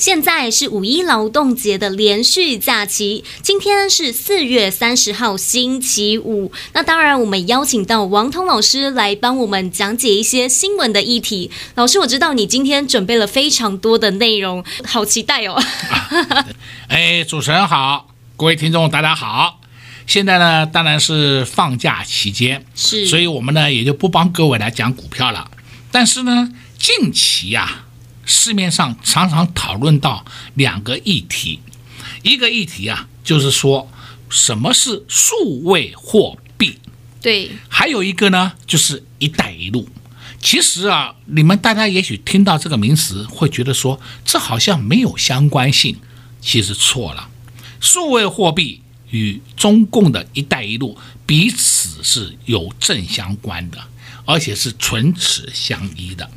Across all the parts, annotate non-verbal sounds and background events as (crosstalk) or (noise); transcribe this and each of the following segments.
现在是五一劳动节的连续假期，今天是四月三十号星期五。那当然，我们邀请到王通老师来帮我们讲解一些新闻的议题。老师，我知道你今天准备了非常多的内容，好期待哦！(laughs) 哎，主持人好，各位听众大家好。现在呢，当然是放假期间，是，所以我们呢也就不帮各位来讲股票了。但是呢，近期呀、啊。市面上常常讨论到两个议题，一个议题啊，就是说什么是数位货币，对，还有一个呢，就是“一带一路”。其实啊，你们大家也许听到这个名词，会觉得说这好像没有相关性，其实错了。数位货币与中共的一带一路彼此是有正相关的，而且是唇齿相依的。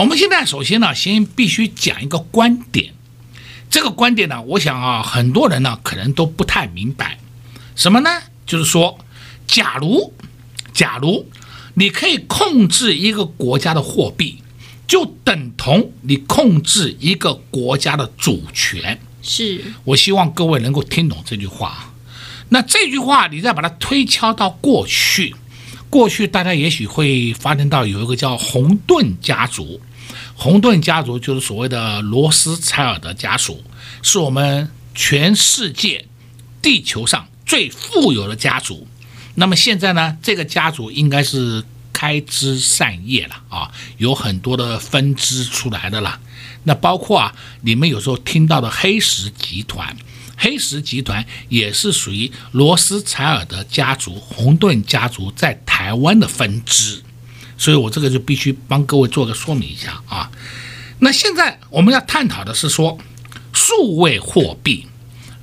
我们现在首先呢，先必须讲一个观点。这个观点呢，我想啊，很多人呢可能都不太明白，什么呢？就是说，假如，假如你可以控制一个国家的货币，就等同你控制一个国家的主权。是。我希望各位能够听懂这句话。那这句话，你再把它推敲到过去，过去大家也许会发现到有一个叫红盾家族。红盾家族就是所谓的罗斯柴尔德家族，是我们全世界地球上最富有的家族。那么现在呢，这个家族应该是开枝散叶了啊，有很多的分支出来的了。那包括啊，你们有时候听到的黑石集团，黑石集团也是属于罗斯柴尔德家族、红盾家族在台湾的分支。所以我这个就必须帮各位做个说明一下啊。那现在我们要探讨的是说，数位货币，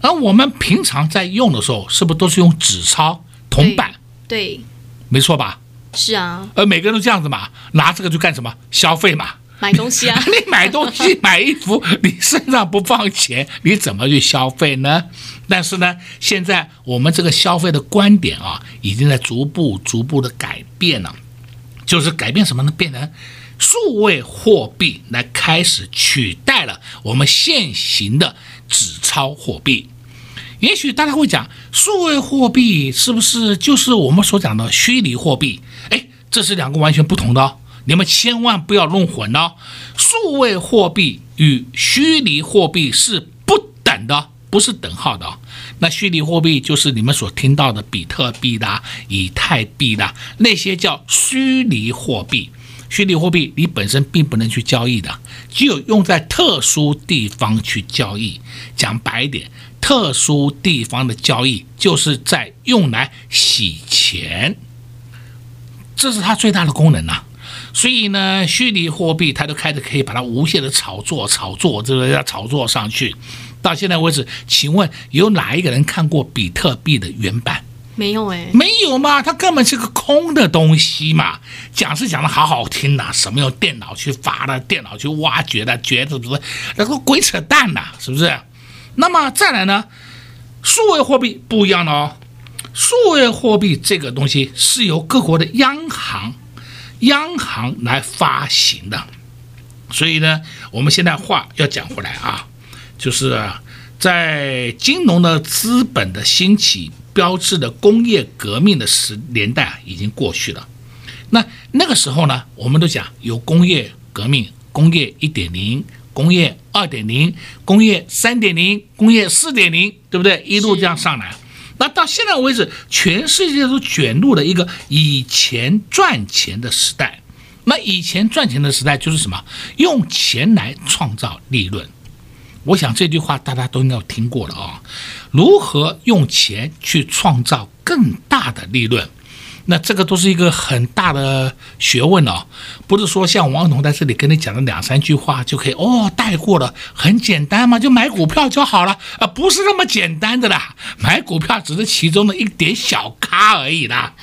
而我们平常在用的时候，是不是都是用纸钞、铜板？对，对，没错吧？是啊。而每个人都这样子嘛，拿这个去干什么？消费嘛，买东西啊。(laughs) 你买东西、(laughs) 买衣服，你身上不放钱，你怎么去消费呢？但是呢，现在我们这个消费的观点啊，已经在逐步、逐步的改变了。就是改变什么呢？变成数位货币来开始取代了我们现行的纸钞货币。也许大家会讲，数位货币是不是就是我们所讲的虚拟货币？诶，这是两个完全不同的哦，你们千万不要弄混哦。数位货币与虚拟货币是不等的。不是等号的啊，那虚拟货币就是你们所听到的比特币啦、以太币啦，那些叫虚拟货币。虚拟货币你本身并不能去交易的，只有用在特殊地方去交易。讲白一点，特殊地方的交易就是在用来洗钱，这是它最大的功能呐。所以呢，虚拟货币它都开始可以把它无限的炒作、炒作，这个要炒作上去。到现在为止，请问有哪一个人看过比特币的原版？没有哎，没有嘛，它根本是个空的东西嘛。讲是讲的好好听呐，什么用电脑去发的，电脑去挖掘的，掘的不是那个鬼扯淡呐，是不是？那么再来呢，数位货币不一样了哦。数位货币这个东西是由各国的央行，央行来发行的。所以呢，我们现在话要讲回来啊。就是啊，在金融的资本的兴起标志的工业革命的时年代啊，已经过去了。那那个时候呢，我们都讲有工业革命，工业一点零、工业二点零、工业三点零、工业四点零，对不对？一路这样上来。那到现在为止，全世界都卷入了一个以前赚钱的时代。那以前赚钱的时代就是什么？用钱来创造利润。我想这句话大家都应该有听过了啊，如何用钱去创造更大的利润？那这个都是一个很大的学问哦，不是说像王彤在这里跟你讲的两三句话就可以哦带过了，很简单嘛，就买股票就好了啊，不是那么简单的啦，买股票只是其中的一点小咖而已啦。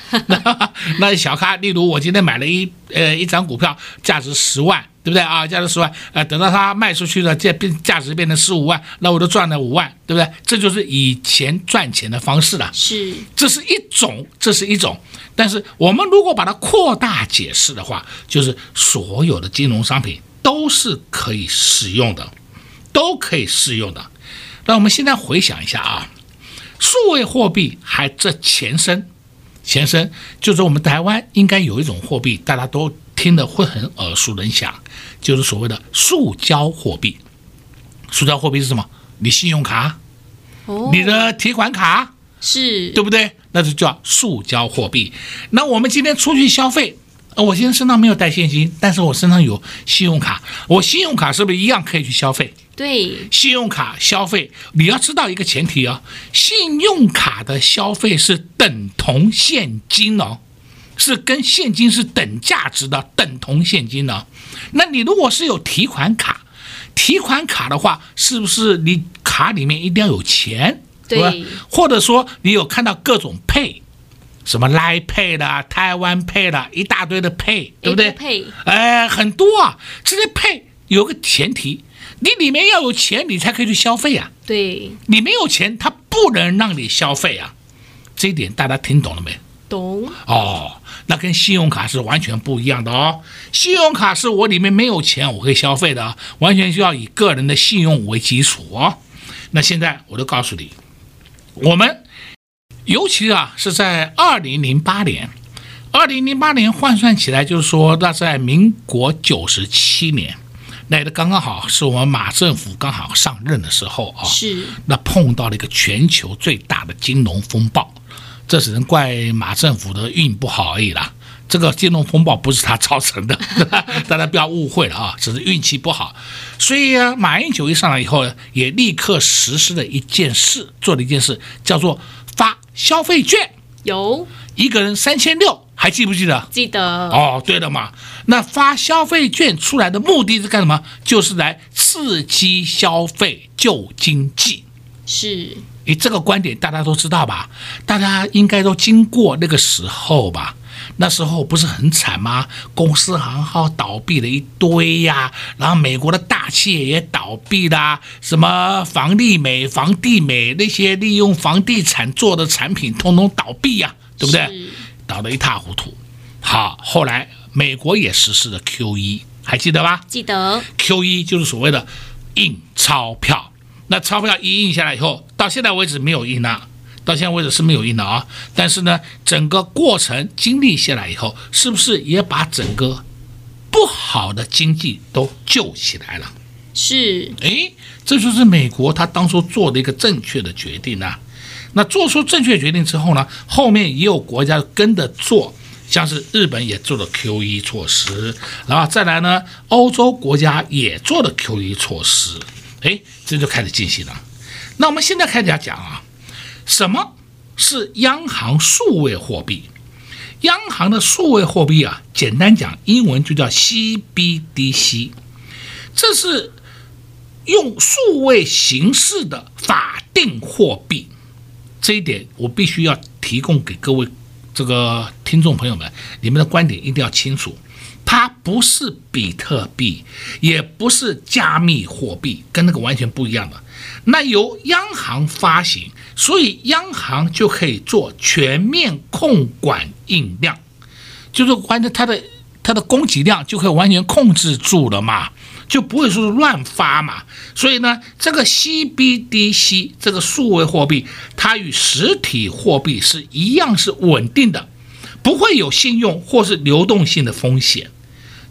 (laughs) 那小咖，例如我今天买了一呃一张股票，价值十万。对不对啊？价值十万，呃，等到它卖出去了，这变价值变成十五万，那我就赚了五万，对不对？这就是以前赚钱的方式了。是，这是一种，这是一种。但是我们如果把它扩大解释的话，就是所有的金融商品都是可以使用的，都可以适用的。那我们现在回想一下啊，数位货币还这前身，前身就是我们台湾应该有一种货币，大家都。听得会很耳熟能详，就是所谓的塑胶货币。塑胶货币是什么？你信用卡，哦，你的提款卡是对不对？那就叫塑胶货币。那我们今天出去消费，我现在身上没有带现金，但是我身上有信用卡，我信用卡是不是一样可以去消费？对，信用卡消费，你要知道一个前提啊，信用卡的消费是等同现金哦。是跟现金是等价值的，等同现金的。那你如果是有提款卡，提款卡的话，是不是你卡里面一定要有钱？对吧，或者说你有看到各种 Pay，什么 Line Pay 的、台湾 Pay 的，一大堆的 Pay，对不对？Pay，哎，很多啊。这些 Pay 有个前提，你里面要有钱，你才可以去消费啊。对，你没有钱，他不能让你消费啊。这一点大家听懂了没？懂。哦。那跟信用卡是完全不一样的哦。信用卡是我里面没有钱，我可以消费的，完全需要以个人的信用为基础哦。那现在我就告诉你，我们尤其啊是在二零零八年，二零零八年换算起来就是说，那在民国九十七年，那个刚刚好是我们马政府刚好上任的时候啊，是那碰到了一个全球最大的金融风暴。这只能怪马政府的运不好而已啦。这个金融风暴不是他造成的，(laughs) 大家不要误会了啊，只是运气不好。所以啊，马英九一上来以后，也立刻实施了一件事，做了一件事，叫做发消费券，有一个人三千六，还记不记得？记得。哦，对了嘛，那发消费券出来的目的是干什么？就是来刺激消费、救经济。是。你这个观点大家都知道吧？大家应该都经过那个时候吧？那时候不是很惨吗？公司行号倒闭了一堆呀，然后美国的大企业也倒闭啦，什么房利美、房地美那些利用房地产做的产品，通通倒闭呀，对不对？倒得一塌糊涂。好，后来美国也实施了 QE，还记得吧？记得。QE 就是所谓的印钞票。那钞票一印下来以后，到现在为止没有印啊，到现在为止是没有印的啊。但是呢，整个过程经历下来以后，是不是也把整个不好的经济都救起来了？是，哎，这就是美国他当初做的一个正确的决定啊。那做出正确决定之后呢，后面也有国家跟着做，像是日本也做了 QE 措施，然后再来呢，欧洲国家也做了 QE 措施。哎，这就开始进行了。那我们现在开始要讲啊，什么是央行数位货币？央行的数位货币啊，简单讲，英文就叫 CBDC，这是用数位形式的法定货币。这一点我必须要提供给各位这个听众朋友们，你们的观点一定要清楚。它不是比特币，也不是加密货币，跟那个完全不一样的。那由央行发行，所以央行就可以做全面控管印量，就是关键它的它的供给量就可以完全控制住了嘛，就不会说是乱发嘛。所以呢，这个 CBDC 这个数位货币，它与实体货币是一样是稳定的，不会有信用或是流动性的风险。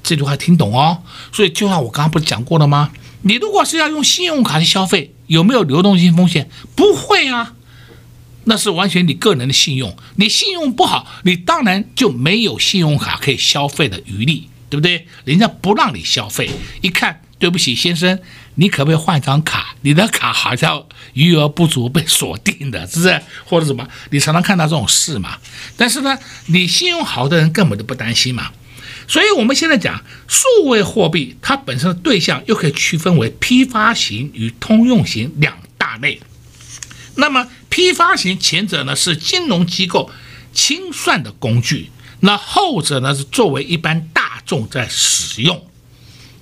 这句话听懂哦，所以就像我刚刚不是讲过了吗？你如果是要用信用卡去消费，有没有流动性风险？不会啊，那是完全你个人的信用。你信用不好，你当然就没有信用卡可以消费的余力，对不对？人家不让你消费，一看，对不起，先生，你可不可以换张卡？你的卡好像余额不足，被锁定的，是不是？或者什么？你常常看到这种事嘛。但是呢，你信用好的人根本就不担心嘛。所以我们现在讲数位货币，它本身的对象又可以区分为批发型与通用型两大类。那么批发型前者呢是金融机构清算的工具，那后者呢是作为一般大众在使用。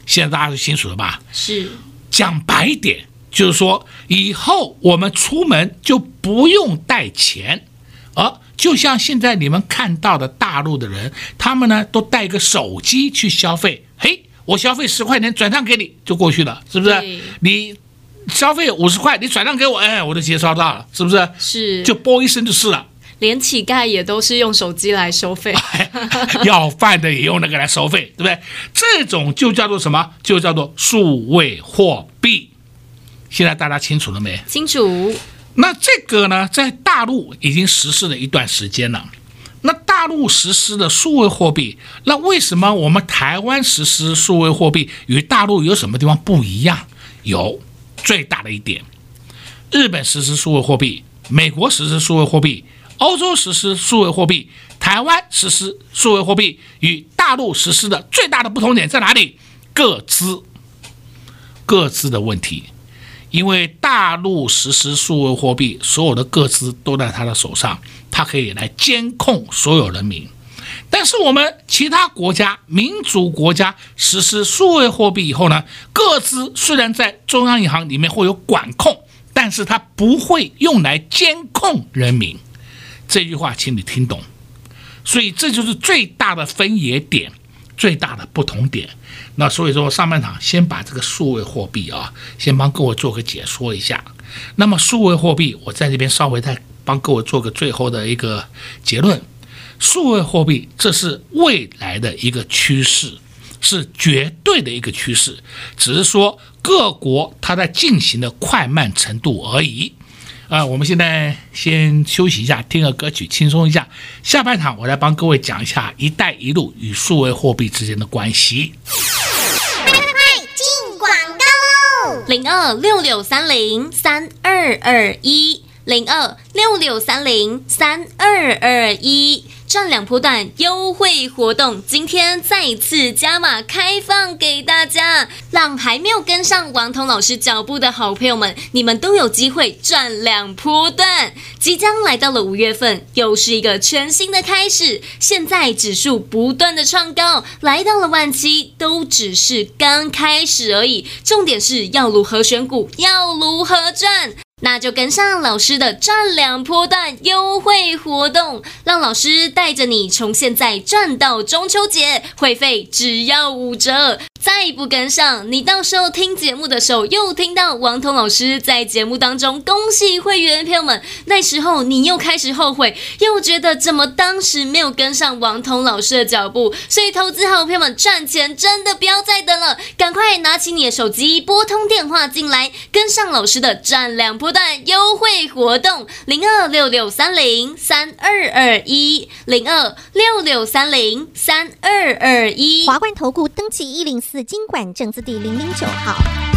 现在大家都清楚了吧？是。讲白一点，就是说以后我们出门就不用带钱，而就像现在你们看到的大陆的人，他们呢都带个手机去消费。嘿，我消费十块钱转账给你就过去了，是不是？你消费五十块，你转账给我，哎，我都接收到了，是不是？是。就啵一声就是了。连乞丐也都是用手机来收费，(laughs) 要饭的也用那个来收费，对不对？这种就叫做什么？就叫做数位货币。现在大家清楚了没？清楚。那这个呢，在大陆已经实施了一段时间了。那大陆实施的数位货币，那为什么我们台湾实施数位货币与大陆有什么地方不一样？有最大的一点，日本实施数位货币，美国实施数位货币。欧洲实施数位货币，台湾实施数位货币，与大陆实施的最大的不同点在哪里？各自各自的问题。因为大陆实施数位货币，所有的个资都在他的手上，他可以来监控所有人民。但是我们其他国家、民主国家实施数位货币以后呢，个资虽然在中央银行里面会有管控，但是它不会用来监控人民。这句话，请你听懂，所以这就是最大的分野点，最大的不同点。那所以说，上半场先把这个数位货币啊，先帮各位做个解说一下。那么数位货币，我在这边稍微再帮各位做个最后的一个结论：数位货币这是未来的一个趋势，是绝对的一个趋势，只是说各国它在进行的快慢程度而已。啊，我们现在先休息一下，听个歌曲，轻松一下。下半场我来帮各位讲一下“一带一路”与数位货币之间的关系。快快快，进广告喽！零二六六三零三二二一，零二六六三零三二二一。赚两波段优惠活动，今天再次加码开放给大家，让还没有跟上王彤老师脚步的好朋友们，你们都有机会赚两波段。即将来到了五月份，又是一个全新的开始。现在指数不断的创高，来到了万七，都只是刚开始而已。重点是要如何选股，要如何赚。那就跟上老师的赚两波段优惠活动，让老师带着你从现在赚到中秋节，会费只要五折。再不跟上，你到时候听节目的时候又听到王彤老师在节目当中恭喜会员朋友们，那时候你又开始后悔，又觉得怎么当时没有跟上王彤老师的脚步。所以投资好朋友们赚钱真的不要再等了，赶快拿起你的手机拨通电话进来，跟上老师的赚两波段优惠活动，零二六六三零三二二一零二六六三零三二二一华冠投顾登记一零四。经管证字第零零九号。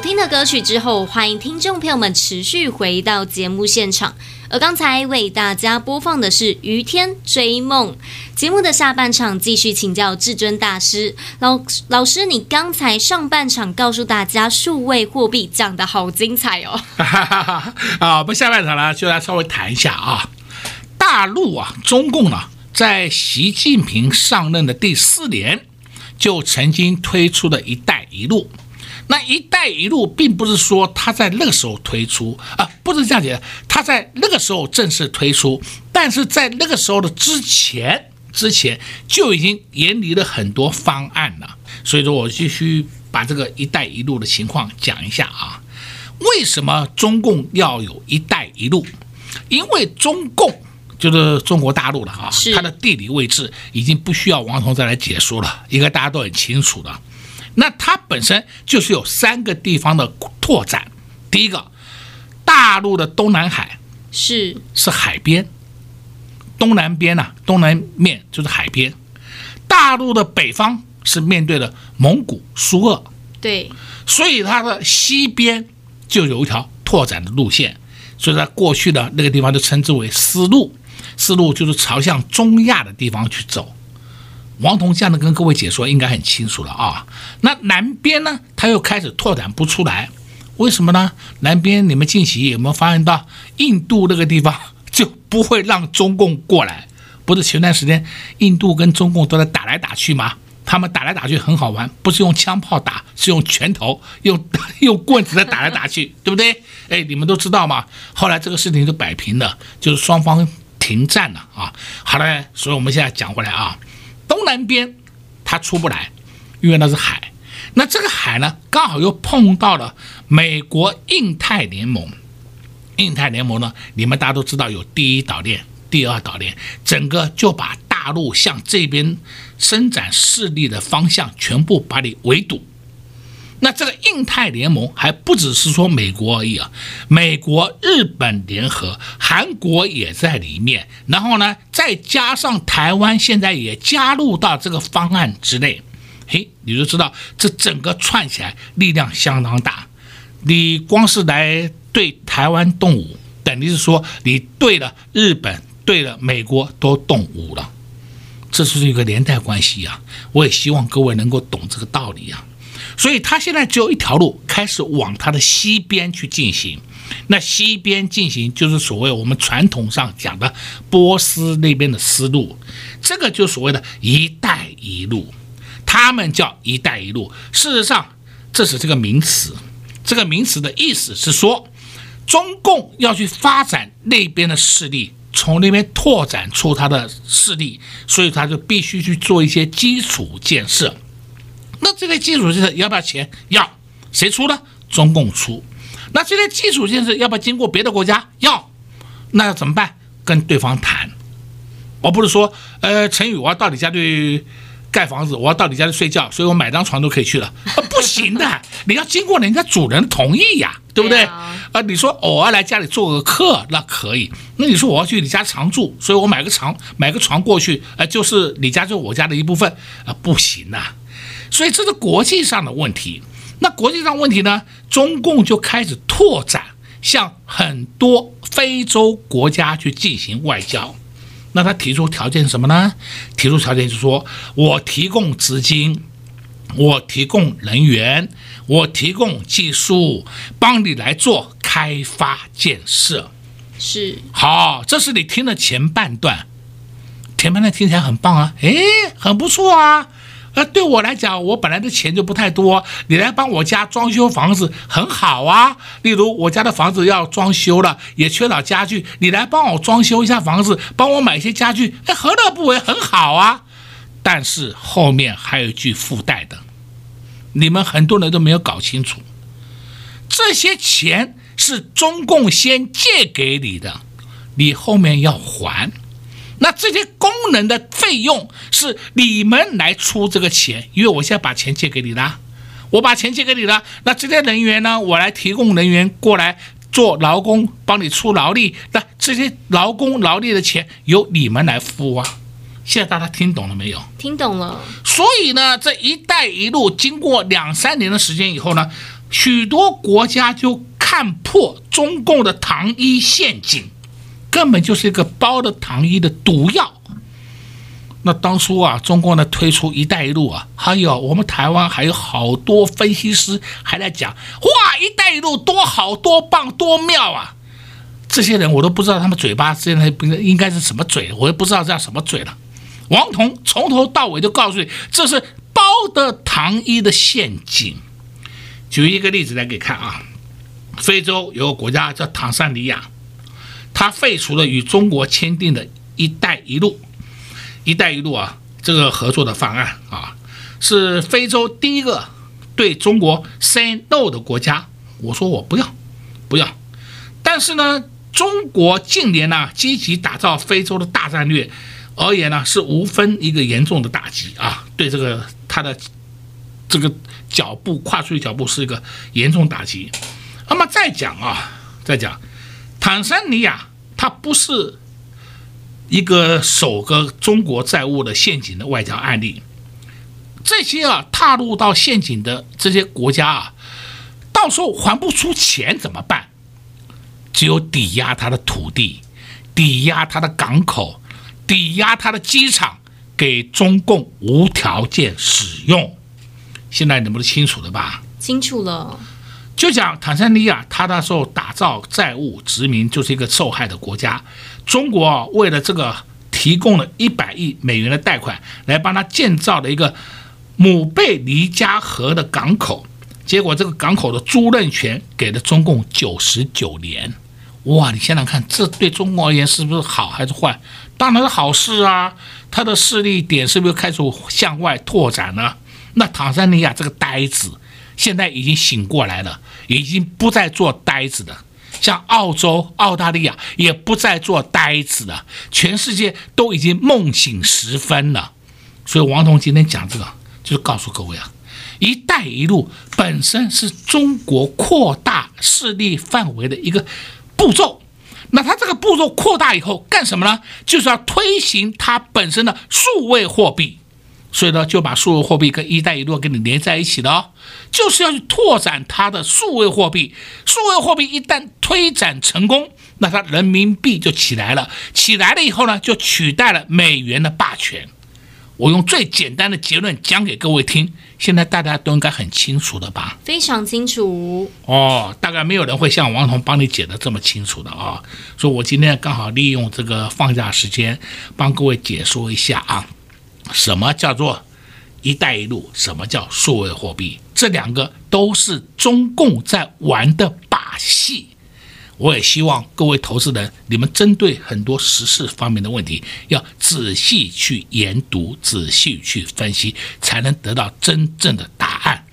听的歌曲之后，欢迎听众朋友们持续回到节目现场。而刚才为大家播放的是《于天追梦》节目的下半场，继续请教至尊大师老老师。你刚才上半场告诉大家数位货币讲得好精彩哦！(laughs) 啊，我们下半场呢，就来稍微谈一下啊，大陆啊，中共呢，在习近平上任的第四年，就曾经推出了一带一路。那“一带一路”并不是说它在那个时候推出啊，不是这样讲，它在那个时候正式推出，但是在那个时候的之前，之前就已经研拟了很多方案了。所以说我继续把这个“一带一路”的情况讲一下啊。为什么中共要有一带一路？因为中共就是中国大陆了啊，它的地理位置已经不需要王彤再来解说了，应该大家都很清楚的。那它本身就是有三个地方的拓展。第一个，大陆的东南海是是海边，东南边呐、啊，东南面就是海边。大陆的北方是面对的蒙古、苏俄，对，所以它的西边就有一条拓展的路线，所以在过去的那个地方就称之为丝路，丝路就是朝向中亚的地方去走。王彤这样的跟各位解说应该很清楚了啊。那南边呢，它又开始拓展不出来，为什么呢？南边你们近期有没有发现到印度那个地方就不会让中共过来？不是前段时间印度跟中共都在打来打去吗？他们打来打去很好玩，不是用枪炮打，是用拳头、用 (laughs) 用棍子在打来打去，(laughs) 对不对？哎，你们都知道吗？后来这个事情就摆平了，就是双方停战了啊。好了，所以我们现在讲回来啊。东南边，它出不来，因为那是海。那这个海呢，刚好又碰到了美国印太联盟。印太联盟呢，你们大家都知道有第一岛链、第二岛链，整个就把大陆向这边伸展势力的方向全部把你围堵。那这个印太联盟还不只是说美国而已啊，美国、日本联合，韩国也在里面，然后呢，再加上台湾现在也加入到这个方案之内，嘿，你就知道这整个串起来力量相当大。你光是来对台湾动武，等于是说你对了日本、对了美国都动武了，这是一个连带关系啊！我也希望各位能够懂这个道理啊。所以它现在只有一条路，开始往它的西边去进行。那西边进行就是所谓我们传统上讲的波斯那边的丝路，这个就所谓的一带一路。他们叫一带一路，事实上这是这个名词。这个名词的意思是说，中共要去发展那边的势力，从那边拓展出他的势力，所以他就必须去做一些基础建设。那这个基础建设要不要钱？要，谁出呢？中共出。那这些基础建设要不要经过别的国家？要，那要怎么办？跟对方谈，而不是说，呃，陈宇，我要到你家去盖房子，我要到你家去睡觉，所以我买张床都可以去了，啊，不行的，(laughs) 你要经过人家主人同意呀，对不对？啊，啊，你说偶尔来家里做个客，那可以。那你说我要去你家常住，所以我买个床，买个床过去，呃，就是你家就是我家的一部分，啊，不行呐。所以这是国际上的问题。那国际上问题呢？中共就开始拓展，向很多非洲国家去进行外交。那他提出条件是什么呢？提出条件就是说，我提供资金，我提供人员，我提供技术，帮你来做开发建设。是。好，这是你听的前半段，前半段听起来很棒啊，诶，很不错啊。那，对我来讲，我本来的钱就不太多，你来帮我家装修房子很好啊。例如我家的房子要装修了，也缺少家具，你来帮我装修一下房子，帮我买一些家具，哎，何乐不为？很好啊。但是后面还有一句附带的，你们很多人都没有搞清楚，这些钱是中共先借给你的，你后面要还。那这些功能的费用是你们来出这个钱，因为我现在把钱借给你了，我把钱借给你了。那这些人员呢，我来提供人员过来做劳工，帮你出劳力。那这些劳工劳力的钱由你们来付啊。现在大家听懂了没有？听懂了。所以呢，这一带一路经过两三年的时间以后呢，许多国家就看破中共的糖衣陷阱。根本就是一个包的糖衣的毒药。那当初啊，中国呢推出“一带一路”啊，还有我们台湾还有好多分析师还在讲：“哇，‘一带一路’多好多棒多妙啊！”这些人我都不知道他们嘴巴现在不应该是什么嘴，我也不知道叫什么嘴了。王彤从头到尾都告诉你，这是包的糖衣的陷阱。举一个例子来给看啊，非洲有个国家叫坦桑尼亚。他废除了与中国签订的一带一路，一带一路啊，这个合作的方案啊，是非洲第一个对中国 say no 的国家。我说我不要，不要。但是呢，中国近年呢积极打造非洲的大战略而言呢，是无分一个严重的打击啊，对这个他的这个脚步跨出去脚步是一个严重打击。那么再讲啊，再讲。坦桑尼亚，它不是一个首个中国债务的陷阱的外交案例。这些啊，踏入到陷阱的这些国家啊，到时候还不出钱怎么办？只有抵押他的土地，抵押他的港口，抵押他的机场，给中共无条件使用。现在你们都清楚了吧？清楚了。就讲坦桑尼亚，他那时候打造债务殖民，就是一个受害的国家。中国为了这个，提供了一百亿美元的贷款，来帮他建造了一个姆贝尼加河的港口。结果这个港口的租赁权给了中共九十九年。哇，你想想看，这对中国而言是不是好还是坏？当然是好事啊！他的势力点是不是开始向外拓展呢？那坦桑尼亚这个呆子。现在已经醒过来了，已经不再做呆子的，像澳洲、澳大利亚也不再做呆子了，全世界都已经梦醒时分了。所以王彤今天讲这个，就是告诉各位啊，“一带一路”本身是中国扩大势力范围的一个步骤。那它这个步骤扩大以后干什么呢？就是要推行它本身的数位货币。所以呢，就把数位货币跟“一带一路”给你连在一起了哦，就是要去拓展它的数位货币。数位货币一旦推展成功，那它人民币就起来了。起来了以后呢，就取代了美元的霸权。我用最简单的结论讲给各位听，现在大家都应该很清楚的吧？非常清楚哦，大概没有人会像王彤帮你解得这么清楚的啊。所以我今天刚好利用这个放假时间，帮各位解说一下啊。什么叫做“一带一路”？什么叫数位货币？这两个都是中共在玩的把戏。我也希望各位投资人，你们针对很多时事方面的问题，要仔细去研读、仔细去分析，才能得到真正的答案。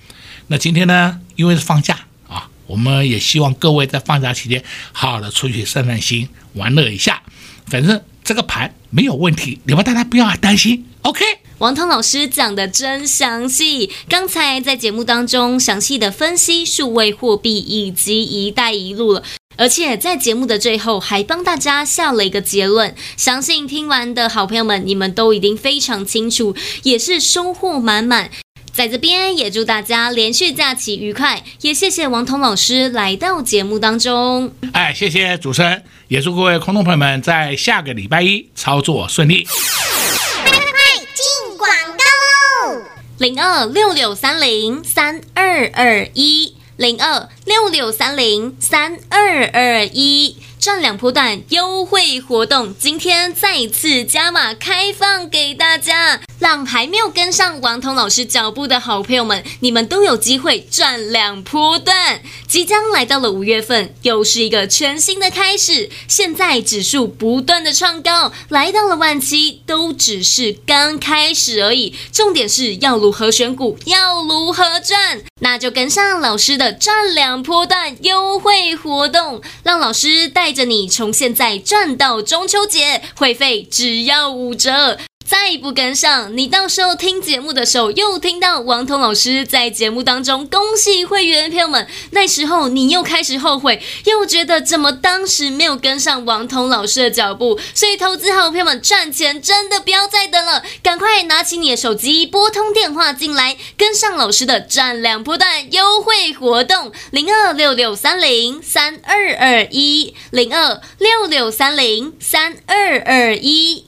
那今天呢，因为是放假啊，我们也希望各位在放假期间好好的出去散散心、玩乐一下。反正这个盘没有问题，你们大家不要担心。OK，王彤老师讲的真详细，刚才在节目当中详细的分析数位货币以及一带一路了。而且在节目的最后还帮大家下了一个结论，相信听完的好朋友们，你们都已经非常清楚，也是收获满满。在这边也祝大家连续假期愉快，也谢谢王彤老师来到节目当中。哎，谢谢主持人，也祝各位空众朋友们在下个礼拜一操作顺利。快快快，进广告喽！零二六六三零三二二一。零二六六三零三二二一，赚两波段优惠活动，今天再次加码开放给大家。让还没有跟上王彤老师脚步的好朋友们，你们都有机会赚两波段。即将来到了五月份，又是一个全新的开始。现在指数不断的创高，来到了万七，都只是刚开始而已。重点是要如何选股，要如何赚，那就跟上老师的赚两波段优惠活动，让老师带着你从现在赚到中秋节，会费只要五折。再不跟上，你到时候听节目的时候，又听到王彤老师在节目当中恭喜会员朋友们，那时候你又开始后悔，又觉得怎么当时没有跟上王彤老师的脚步。所以，投资好朋友们赚钱真的不要再等了，赶快拿起你的手机，拨通电话进来，跟上老师的赚两波段优惠活动，零二六六三零三二二一，零二六六三零三二二一。